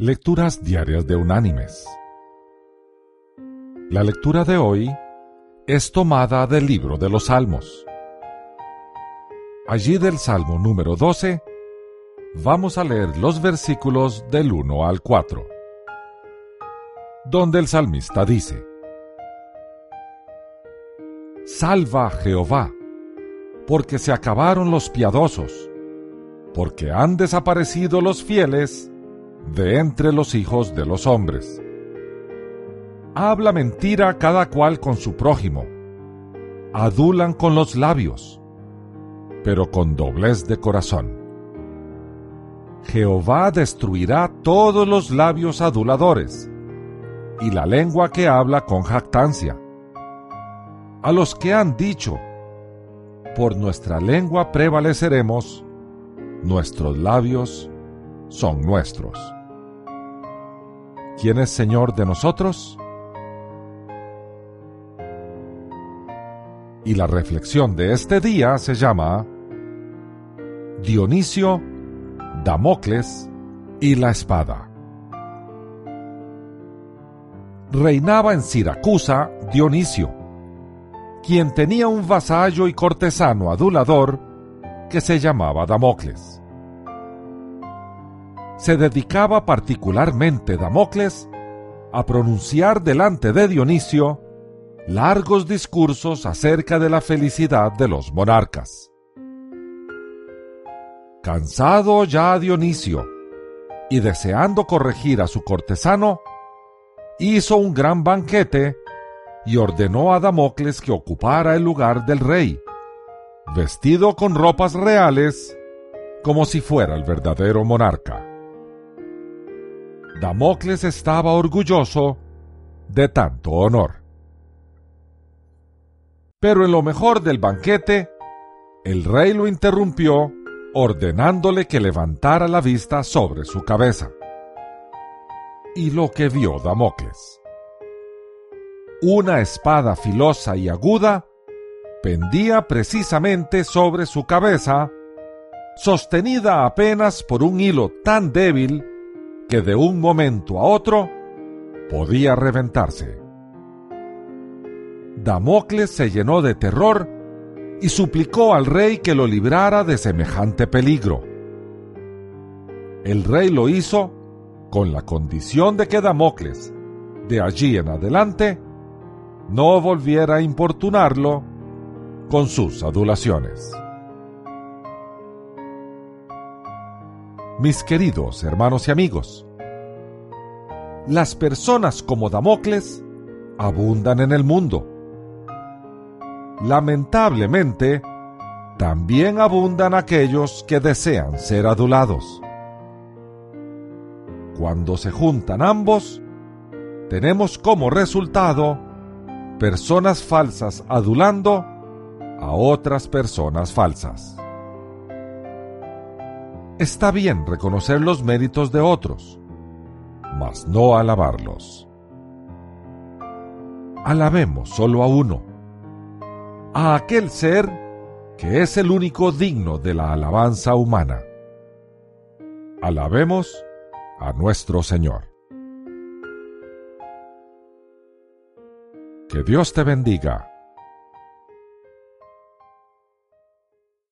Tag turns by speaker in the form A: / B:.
A: Lecturas Diarias de Unánimes. La lectura de hoy es tomada del libro de los Salmos. Allí del Salmo número 12 vamos a leer los versículos del 1 al 4, donde el salmista dice, Salva Jehová, porque se acabaron los piadosos, porque han desaparecido los fieles de entre los hijos de los hombres. Habla mentira cada cual con su prójimo, adulan con los labios, pero con doblez de corazón. Jehová destruirá todos los labios aduladores y la lengua que habla con jactancia. A los que han dicho, por nuestra lengua prevaleceremos, nuestros labios son nuestros. ¿Quién es Señor de nosotros? Y la reflexión de este día se llama Dionisio, Damocles y la espada. Reinaba en Siracusa Dionisio, quien tenía un vasallo y cortesano adulador que se llamaba Damocles se dedicaba particularmente Damocles a pronunciar delante de Dionisio largos discursos acerca de la felicidad de los monarcas. Cansado ya Dionisio y deseando corregir a su cortesano, hizo un gran banquete y ordenó a Damocles que ocupara el lugar del rey, vestido con ropas reales como si fuera el verdadero monarca. Damocles estaba orgulloso de tanto honor. Pero en lo mejor del banquete, el rey lo interrumpió ordenándole que levantara la vista sobre su cabeza. Y lo que vio Damocles. Una espada filosa y aguda pendía precisamente sobre su cabeza, sostenida apenas por un hilo tan débil que de un momento a otro podía reventarse. Damocles se llenó de terror y suplicó al rey que lo librara de semejante peligro. El rey lo hizo con la condición de que Damocles, de allí en adelante, no volviera a importunarlo con sus adulaciones. Mis queridos hermanos y amigos. Las personas como Damocles abundan en el mundo. Lamentablemente, también abundan aquellos que desean ser adulados. Cuando se juntan ambos, tenemos como resultado personas falsas adulando a otras personas falsas. Está bien reconocer los méritos de otros, mas no alabarlos. Alabemos solo a uno, a aquel ser que es el único digno de la alabanza humana. Alabemos a nuestro Señor. Que Dios te bendiga